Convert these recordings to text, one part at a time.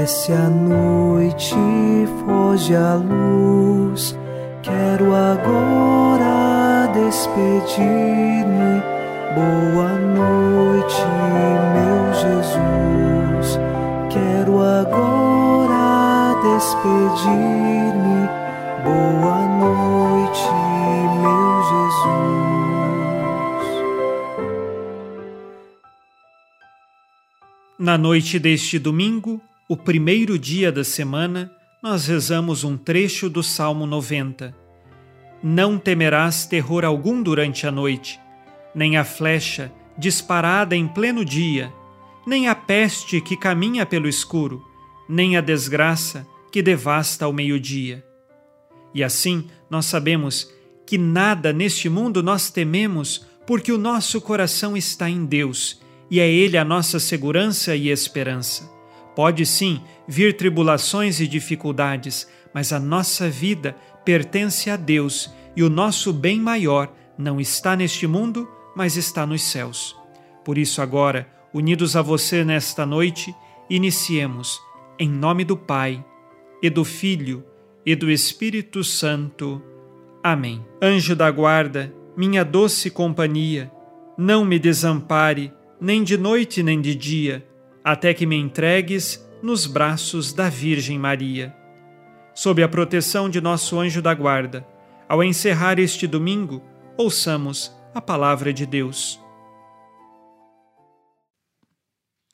Desce a noite, foge a luz. Quero agora despedir-me. Boa noite, meu Jesus. Quero agora despedir-me. Boa noite, meu Jesus. Na noite deste domingo, o primeiro dia da semana, nós rezamos um trecho do Salmo 90. Não temerás terror algum durante a noite, nem a flecha disparada em pleno dia, nem a peste que caminha pelo escuro, nem a desgraça que devasta ao meio-dia. E assim nós sabemos que nada neste mundo nós tememos, porque o nosso coração está em Deus e é Ele a nossa segurança e esperança. Pode sim vir tribulações e dificuldades, mas a nossa vida pertence a Deus e o nosso bem maior não está neste mundo, mas está nos céus. Por isso, agora, unidos a você nesta noite, iniciemos, em nome do Pai, e do Filho, e do Espírito Santo. Amém. Anjo da guarda, minha doce companhia, não me desampare, nem de noite nem de dia até que me entregues nos braços da Virgem Maria. Sob a proteção de nosso anjo da guarda, ao encerrar este domingo, ouçamos a palavra de Deus.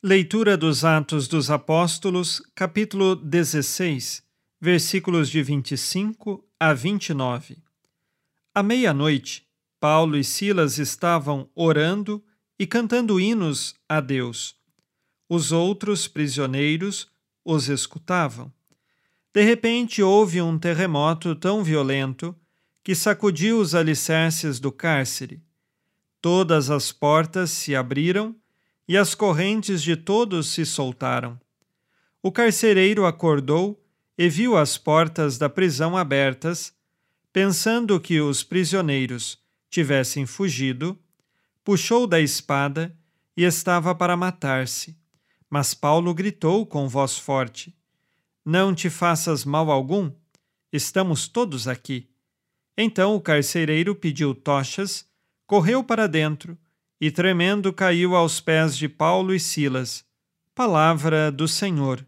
Leitura dos Atos dos Apóstolos, capítulo 16, versículos de 25 a 29. À meia-noite, Paulo e Silas estavam orando e cantando hinos a Deus os outros prisioneiros os escutavam. De repente houve um terremoto tão violento que sacudiu os alicerces do cárcere. Todas as portas se abriram e as correntes de todos se soltaram. O carcereiro acordou e viu as portas da prisão abertas, pensando que os prisioneiros tivessem fugido, puxou da espada e estava para matar-se. Mas Paulo gritou com voz forte: Não te faças mal algum? Estamos todos aqui. Então o carcereiro pediu tochas, correu para dentro e, tremendo, caiu aos pés de Paulo e Silas. Palavra do Senhor.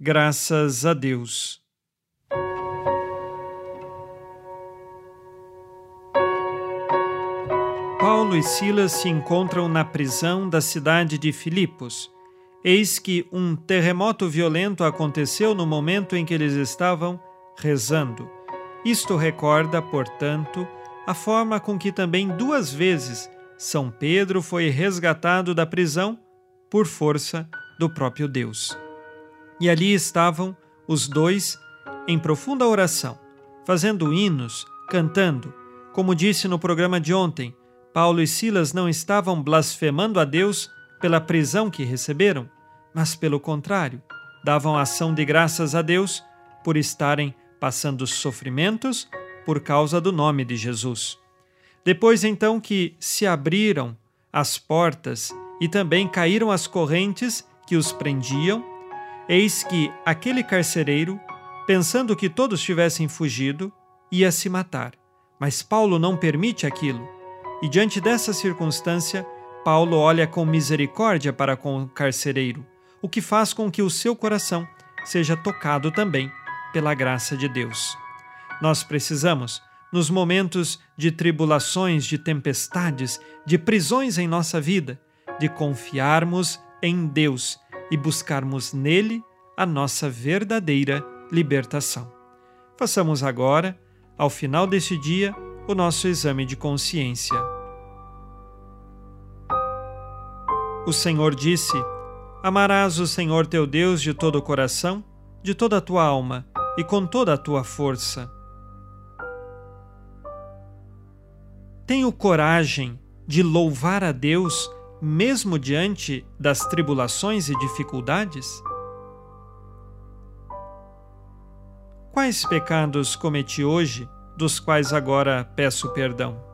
Graças a Deus. Paulo e Silas se encontram na prisão da cidade de Filipos Eis que um terremoto violento aconteceu no momento em que eles estavam rezando. Isto recorda, portanto, a forma com que também duas vezes São Pedro foi resgatado da prisão por força do próprio Deus. E ali estavam os dois em profunda oração, fazendo hinos, cantando. Como disse no programa de ontem, Paulo e Silas não estavam blasfemando a Deus pela prisão que receberam, mas, pelo contrário, davam ação de graças a Deus por estarem passando sofrimentos por causa do nome de Jesus. Depois, então, que se abriram as portas e também caíram as correntes que os prendiam, eis que aquele carcereiro, pensando que todos tivessem fugido, ia se matar. Mas Paulo não permite aquilo. E diante dessa circunstância, Paulo olha com misericórdia para com o carcereiro, o que faz com que o seu coração seja tocado também pela graça de Deus. Nós precisamos, nos momentos de tribulações, de tempestades, de prisões em nossa vida, de confiarmos em Deus e buscarmos nele a nossa verdadeira libertação. Façamos agora, ao final deste dia, o nosso exame de consciência. O Senhor disse: Amarás o Senhor teu Deus de todo o coração, de toda a tua alma e com toda a tua força. Tenho coragem de louvar a Deus mesmo diante das tribulações e dificuldades? Quais pecados cometi hoje, dos quais agora peço perdão?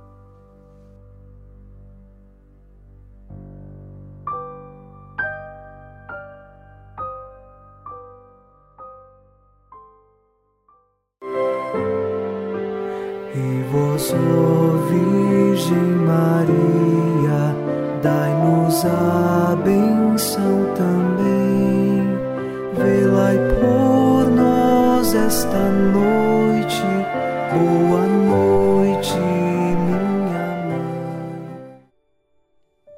Ó Virgem Maria, dai-nos a benção também. Velai por nós esta noite. Boa noite, minha mãe.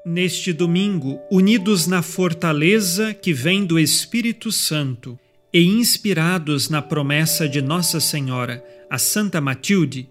Neste domingo, unidos na fortaleza que vem do Espírito Santo e inspirados na promessa de Nossa Senhora, a Santa Matilde,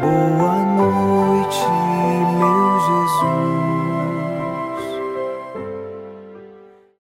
Boa noite, meu Jesus.